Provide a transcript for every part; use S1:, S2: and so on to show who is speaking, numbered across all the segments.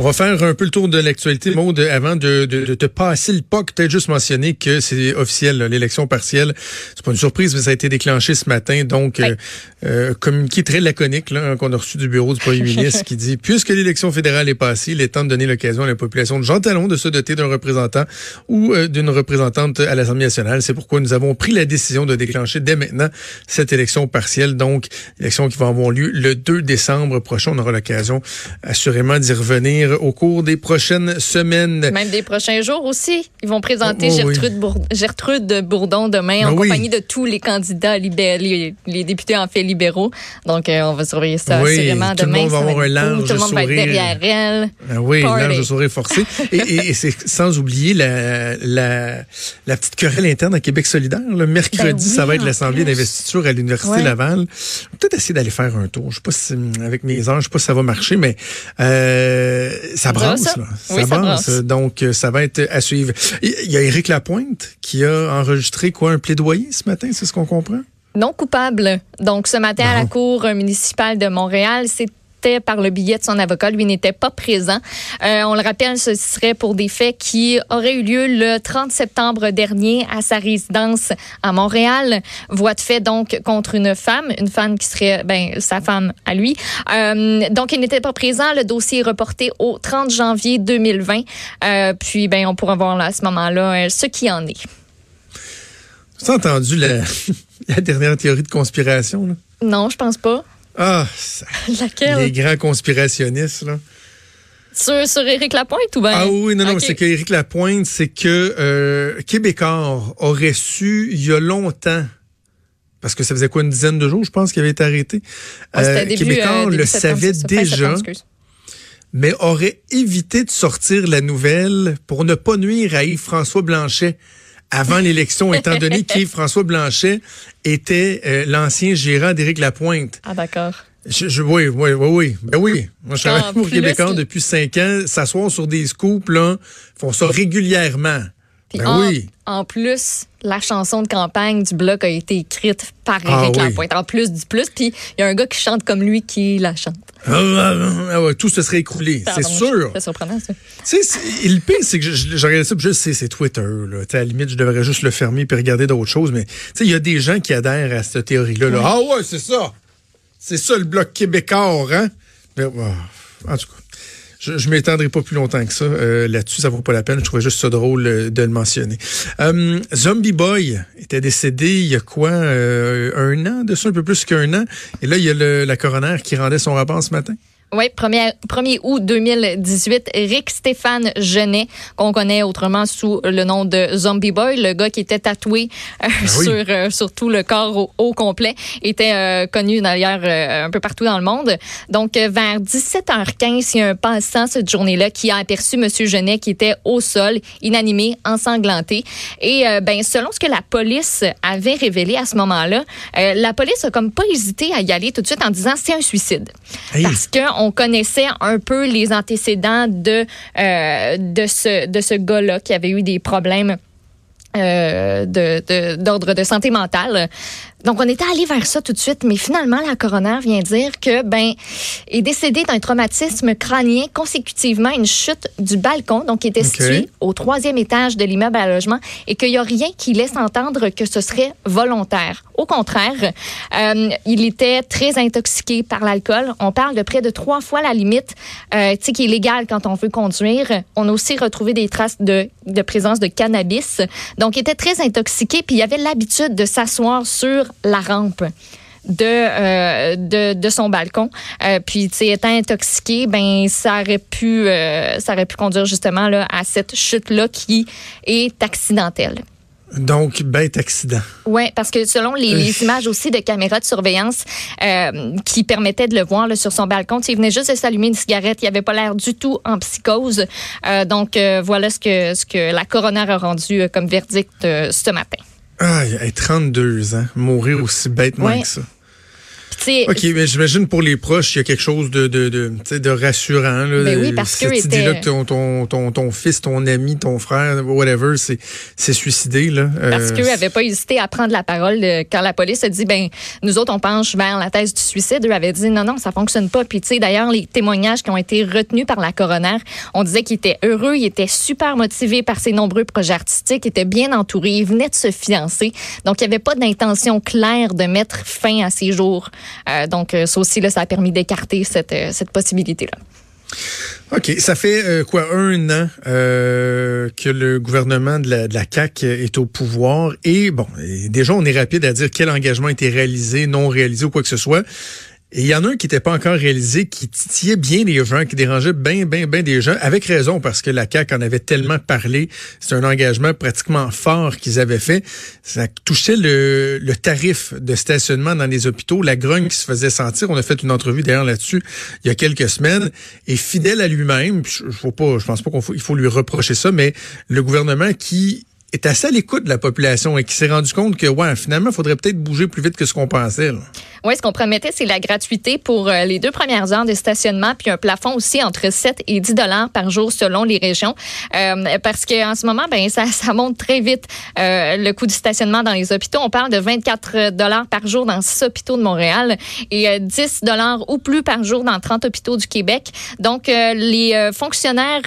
S1: On va faire un peu le tour de l'actualité. Maud, avant de, de, te passer le POC, peut-être juste mentionner que c'est officiel, l'élection partielle. C'est pas une surprise, mais ça a été déclenché ce matin. Donc, euh, euh, communiqué très laconique là, qu'on a reçu du bureau du premier ministre qui dit, puisque l'élection fédérale est passée, il est temps de donner l'occasion à la population de Jean Talon de se doter d'un représentant ou euh, d'une représentante à l'Assemblée nationale. C'est pourquoi nous avons pris la décision de déclencher dès maintenant cette élection partielle. Donc, élection qui va avoir lieu le 2 décembre prochain. On aura l'occasion assurément d'y revenir au cours des prochaines semaines.
S2: Même des prochains jours aussi. Ils vont présenter oh, oh Gertrude, Bourdon demain en ben compagnie de tous les candidats libéraux, les, députés en fait libéraux. Donc, euh, on va surveiller ça oui, assurément
S1: tout
S2: demain.
S1: Le monde va avoir un large
S2: Tout le monde
S1: va
S2: être derrière elle.
S1: Ben oui, un large sourire forcé. et, et, c'est sans oublier la, la, la, petite querelle interne à Québec solidaire. Le mercredi, ben ça va être l'Assemblée d'investiture à l'Université Laval. Peut-être essayer d'aller faire un tour. Je sais pas si, avec mes heures, je sais pas si ça va marcher, mais euh, ça brasse, ça. Là. Ça, brasse. Donc, euh, ça va être à suivre. Il y a Éric Lapointe qui a enregistré quoi, un plaidoyer ce matin, c'est ce qu'on comprend?
S2: Non coupable. Donc, ce matin, à la Cour municipale de Montréal, c'est par le billet de son avocat. Lui n'était pas présent. Euh, on le rappelle, ce serait pour des faits qui auraient eu lieu le 30 septembre dernier à sa résidence à Montréal. Voix de fait donc contre une femme, une femme qui serait ben, sa femme à lui. Euh, donc il n'était pas présent. Le dossier est reporté au 30 janvier 2020. Euh, puis ben on pourra voir là, à ce moment-là ce qui en est.
S1: Tu as entendu la, la dernière théorie de conspiration? Là?
S2: Non, je pense pas.
S1: Ah, Laquelle? les grands conspirationnistes, là.
S2: Sur, sur Éric Lapointe ou bien?
S1: Ah oui, non, non, c'est qu'Éric Lapointe, c'est que euh, Québécois aurait su il y a longtemps parce que ça faisait quoi une dizaine de jours, je pense, qu'il avait été arrêté.
S2: euh, Québécois
S1: le savait déjà, mais aurait évité de sortir la nouvelle pour ne pas nuire à Yves-François Blanchet avant l'élection, étant donné qu'Yves-François Blanchet était euh, l'ancien gérant d'Éric Lapointe.
S2: Ah, d'accord.
S1: Je, oui, oui, oui, oui. Ben oui. Moi, je travaille pour Québécois depuis cinq ans. S'asseoir sur des scoops, là, font ça régulièrement. ben
S2: en,
S1: oui.
S2: En plus, la chanson de campagne du bloc a été écrite par ah Éric Lapointe. En plus du plus, puis il y a un gars qui chante comme lui qui la chante.
S1: Ah, ah, ah tout se serait écroulé, c'est sûr.
S2: C'est surprenant, ça.
S1: Tu sais, le pire, c'est que je, regarde ça, je sais, c'est Twitter. Là. à la limite, je devrais juste le fermer puis regarder d'autres choses. Mais il y a des gens qui adhèrent à cette théorie-là. Là. Ah ouais, c'est ça. C'est ça le bloc québécois, hein? Mais, en tout cas. Je, je m'étendrai pas plus longtemps que ça. Euh, là-dessus, ça vaut pas la peine. Je trouvais juste ça drôle euh, de le mentionner. Euh, Zombie Boy était décédé il y a quoi? un an, de ça, un peu plus qu'un an. Et là, il y a le, la coroner qui rendait son rapport ce matin.
S2: Oui, 1er, 1er août 2018, Rick Stéphane Genet, qu'on connaît autrement sous le nom de Zombie Boy, le gars qui était tatoué euh, ah sur, euh, sur tout le corps au, complet, était euh, connu d'ailleurs un peu partout dans le monde. Donc, vers 17h15, il y a un passant cette journée-là qui a aperçu Monsieur Genet qui était au sol, inanimé, ensanglanté. Et ben, selon ce que la police avait révélé à ce moment-là, la police a comme pas hésité à y aller tout de suite en disant c'est un suicide. Parce que on connaissait un peu les antécédents de, euh, de ce, de gars-là qui avait eu des problèmes euh, d'ordre de, santé mentale. Donc, on était allé vers ça tout de suite, mais finalement, la coroner vient dire que, ben, est décédé d'un traumatisme crânien consécutivement à une chute du balcon, donc qui était situé au troisième étage de l'immeuble à logement, et qu'il n'y a rien qui laisse entendre que ce serait volontaire. Au contraire, euh, il était très intoxiqué par l'alcool. On parle de près de trois fois la limite, euh, tu sais, qui est légale quand on veut conduire. On a aussi retrouvé des traces de, de présence de cannabis. Donc, il était très intoxiqué, puis il avait l'habitude de s'asseoir sur la rampe. De, euh, de, de, son balcon. Euh, puis, tu étant intoxiqué, ben ça aurait pu, euh, ça aurait pu conduire justement là, à cette chute-là qui est accidentelle.
S1: Donc, bête accident.
S2: Oui, parce que selon les, images aussi de caméras de surveillance qui permettaient de le voir là, sur son balcon, il venait juste de s'allumer une cigarette. Il n'avait pas l'air du tout en psychose. donc, voilà ce que, ce que la coroner a rendu comme verdict ce matin.
S1: Ah, il a 32 ans, mourir aussi bêtement que ça. OK, mais j'imagine pour les proches, il y a quelque chose de, de, de, de rassurant. Là,
S2: ben oui, parce que
S1: tu là que ton, ton, ton, ton, fils, ton ami, ton frère, whatever, c'est suicidé. Là.
S2: Parce qu'eux n'avaient pas hésité à prendre la parole quand la police a dit, ben nous autres, on penche vers la thèse du suicide. Eux avaient dit, non, non, ça fonctionne pas. Puis, tu sais, d'ailleurs, les témoignages qui ont été retenus par la coroner, on disait qu'il était heureux, il était super motivé par ses nombreux projets artistiques, il était bien entouré, il venait de se fiancer. Donc, il n'y avait pas d'intention claire de mettre fin à ses jours. Euh, donc, euh, ça aussi, là, ça a permis d'écarter cette, euh, cette possibilité-là.
S1: OK. Ça fait quoi, un an que le gouvernement de la, de la CAQ est au pouvoir. Et bon, déjà, on est rapide à dire quel engagement a été réalisé, non réalisé ou quoi que ce soit. Et il y en a un qui n'était pas encore réalisé, qui titillait bien les gens, qui dérangeait bien, bien, bien des gens, avec raison, parce que la CAQ en avait tellement parlé. C'est un engagement pratiquement fort qu'ils avaient fait. Ça touchait le, le, tarif de stationnement dans les hôpitaux, la grogne qui se faisait sentir. On a fait une entrevue d'ailleurs là-dessus il y a quelques semaines. Et fidèle à lui-même, je, je, pas, je pense pas qu'il faut, faut lui reprocher ça, mais le gouvernement qui est assez à l'écoute de la population et qui s'est rendu compte que, ouais, finalement, il faudrait peut-être bouger plus vite que ce qu'on pensait.
S2: Oui, ce qu'on promettait, c'est la gratuité pour euh, les deux premières heures de stationnement, puis un plafond aussi entre 7 et 10 dollars par jour selon les régions. Euh, parce qu'en ce moment, ben ça, ça monte très vite euh, le coût du stationnement dans les hôpitaux. On parle de 24 dollars par jour dans 6 hôpitaux de Montréal et 10 dollars ou plus par jour dans 30 hôpitaux du Québec. Donc, les fonctionnaires,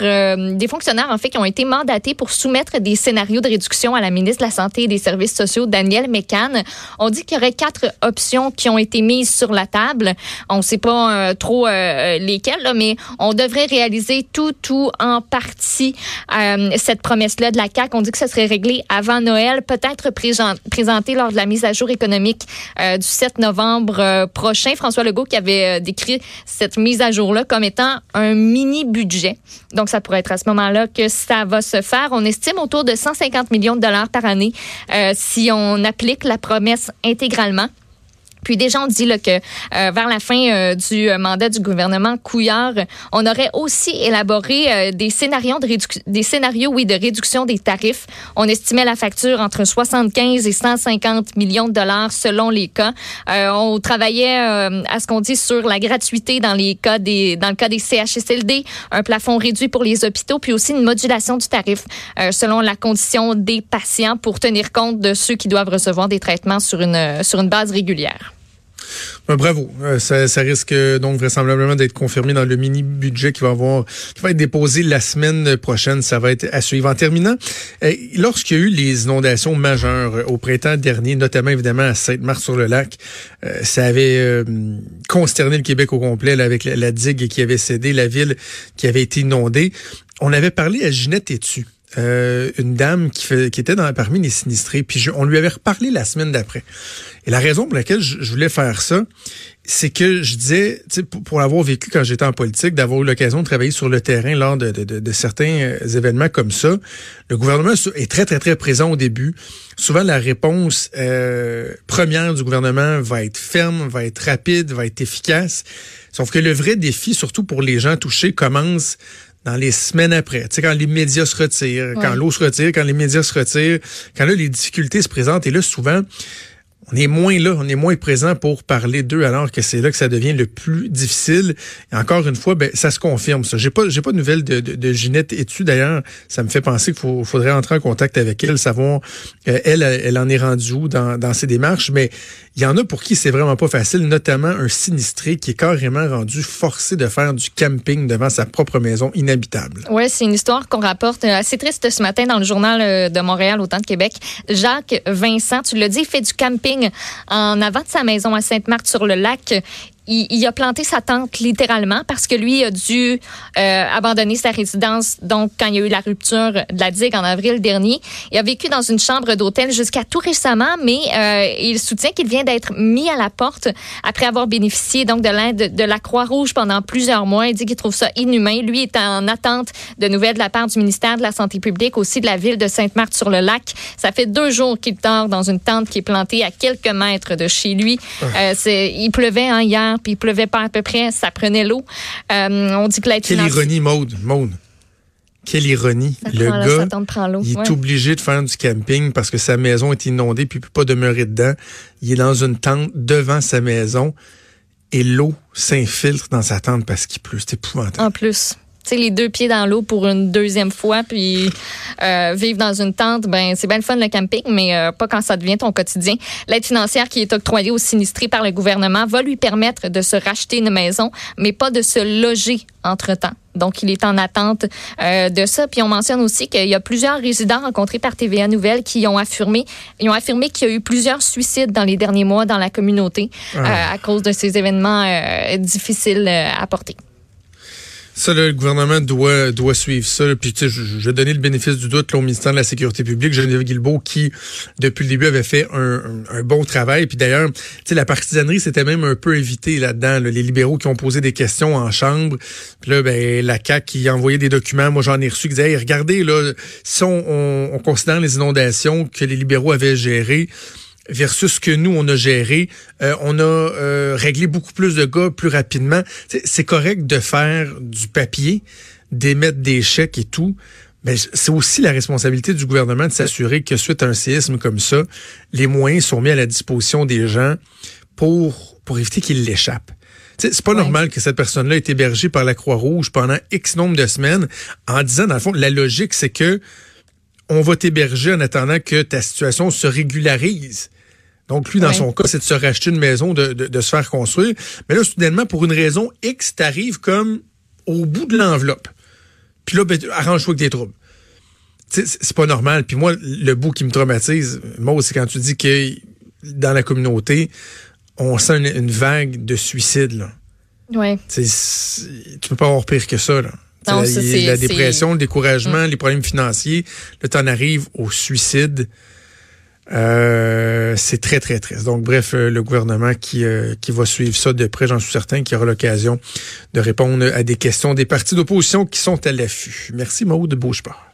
S2: des fonctionnaires, en fait, qui ont été mandatés pour soumettre des scénarios de réduction à la ministre de la Santé et des Services sociaux, Danielle Mécan. On dit qu'il y aurait quatre options qui ont été mises sur la table. On ne sait pas euh, trop euh, lesquelles, là, mais on devrait réaliser tout, tout en partie euh, cette promesse-là de la CAQ. On dit que ça serait réglé avant Noël, peut-être présenté lors de la mise à jour économique du 7 novembre prochain. François Legault qui avait décrit cette mise à jour-là comme étant un mini-budget. Donc, ça pourrait être à ce moment-là que ça va se faire. On estime autour de 150 millions de dollars par année euh, si on applique la promesse intégralement. Puis déjà, on dit là, que euh, vers la fin euh, du euh, mandat du gouvernement Couillard, on aurait aussi élaboré des scénarios de des scénarios, oui, de réduction des tarifs. On estimait la facture entre 75 et 150 millions de dollars selon les cas. on travaillait à ce qu'on dit sur la gratuité dans les cas des dans le cas des CHSLD, un plafond réduit pour les hôpitaux, puis aussi une modulation du tarif selon la condition des patients pour tenir compte de ceux qui doivent recevoir des traitements sur une sur une base régulière.
S1: Ben, bravo. Euh, ça, risque donc vraisemblablement d'être confirmé dans le mini budget qui va avoir, qui va être déposé la semaine prochaine. Ça va être à suivre. En terminant, euh, lorsqu'il y a eu les inondations majeures euh, au printemps dernier, notamment évidemment à Sainte-Marthe-sur-le-Lac, ça avait consterné le Québec au complet avec la, digue qui avait cédé, la ville qui avait été inondée. On avait parlé à Ginette Etu. Une dame qui, fait, qui était dans, parmi les sinistrés. Puis on lui avait reparlé la semaine d'après. Et la raison pour laquelle je, voulais faire ça, c'est que je disais, pour, pour l'avoir vécu quand j'étais en politique, d'avoir eu l'occasion de travailler sur le terrain lors de, de, de, certains euh, événements comme ça, le gouvernement est très, très, très présent au début. Souvent, la réponse euh, première du gouvernement va être ferme, va être rapide, va être efficace. Sauf que le vrai défi, surtout pour les gens touchés, commence dans les semaines après, tu sais, quand les médias se retirent, quand l'eau se retire, quand les médias se retirent, quand là, les difficultés se présentent. Et là, souvent, on est moins là, on est moins présent pour parler d'eux alors que c'est là que ça devient le plus difficile. Et encore une fois, ben, ça se confirme ça. J'ai pas, de nouvelles de, de, de Ginette d'ailleurs. Ça me fait penser qu'il faudrait entrer en contact avec elle, savoir euh, elle, elle en est rendue où dans, ses démarches. Mais il y en a pour qui c'est vraiment pas facile, notamment un sinistré qui est carrément rendu forcé de faire du camping devant sa propre maison inhabitable.
S2: Ouais, c'est une histoire qu'on rapporte euh, assez triste ce matin dans le journal euh, de Montréal, autant de Québec. Jacques Vincent, tu dit, il fait du camping en avant de sa maison à Sainte-Marthe-sur-le-Lac il, a planté sa tente littéralement parce que lui a dû euh, abandonner sa résidence donc quand il y a eu la rupture de la digue en avril dernier. Il a vécu dans une chambre d'hôtel jusqu'à tout récemment, mais euh, il soutient qu'il vient d'être mis à la porte après avoir bénéficié donc de l'aide de la Croix-Rouge pendant plusieurs mois. Il dit qu'il trouve ça inhumain. Lui est en attente de nouvelles de la part du ministère de la Santé publique, aussi de la ville de Sainte-Marthe-sur-le-Lac. Ça fait deux jours qu'il dort dans une tente qui est plantée à quelques mètres de chez lui. Ah. Euh, il pleuvait hein, hier puis il pleuvait pas à peu près, ça prenait l'eau. Euh, on dit que l'aide
S1: Quelle ironie, Maude, Maude. Quelle ironie. le gars, il est obligé de faire du camping parce que sa maison est inondée puis il peut pas demeurer dedans. Il est dans une tente devant sa maison. et l'eau s'infiltre dans sa tente parce qu'il pleut. C'est épouvantable.
S2: En plus sais, les deux pieds dans l'eau pour une deuxième fois, puis euh, vivre dans une tente, ben c'est bien le fun le camping, mais euh, pas quand ça devient ton quotidien. L'aide financière qui est octroyée aux sinistrés par le gouvernement va lui permettre de se racheter une maison, mais pas de se loger entre-temps. Donc, il est en attente euh, de ça. Puis, on mentionne aussi qu'il y a plusieurs résidents rencontrés par TVA Nouvelle qui ont affirmé, ils ont affirmé qu'il y a eu plusieurs suicides dans les derniers mois dans la communauté ah. à cause de ces événements difficiles à porter.
S1: Ça, le gouvernement doit, doit suivre ça. Puis, tu sais, je, je donner le bénéfice du doute au ministère de la Sécurité publique, Geneviève Guilbeault, qui, depuis le début, avait fait un, un, bon travail. Puis d'ailleurs, tu sais, la partisanerie s'était même un peu évitée là-dedans. Les libéraux qui ont posé des questions en chambre. Puis là, ben, la CAQ qui a envoyé des documents, moi j'en ai reçu, qui disaient, regardez, là, si on, on, on considère les inondations que les libéraux avaient gérées, versus ce que nous, on a géré. Euh, on a euh, réglé beaucoup plus de gars plus rapidement. C'est correct de faire du papier, d'émettre des chèques et tout, mais c'est aussi la responsabilité du gouvernement de s'assurer que suite à un séisme comme ça, les moyens sont mis à la disposition des gens pour, pour éviter qu'ils l'échappent. C'est pas normal que cette personne-là ait hébergée par la Croix-Rouge pendant X nombre de semaines en disant, dans le fond, la logique, c'est que on va t'héberger en attendant que ta situation se régularise. Donc, lui, dans son cas, c'est de se racheter une maison, de, de, se faire construire. Mais là, soudainement, pour une raison X, t'arrives comme au bout de l'enveloppe. Puis là, ben, arrange-toi avec des troubles. C'est pas normal. Puis moi, le bout qui me traumatise, moi, c'est quand tu dis que dans la communauté, on sent une, vague de suicides. Là.
S2: Ouais.
S1: tu peux pas avoir pire que ça. Là. Non, la, la, dépression, le découragement, mm. les problèmes financiers. Là, tu en arrives au suicide. Euh, c'est très, très triste. Donc, bref, euh, le gouvernement qui, euh, qui va suivre ça de près, j'en suis certain, qui aura l'occasion de répondre à des questions des partis d'opposition qui sont à l'affût. Merci, Maude Beaucheport.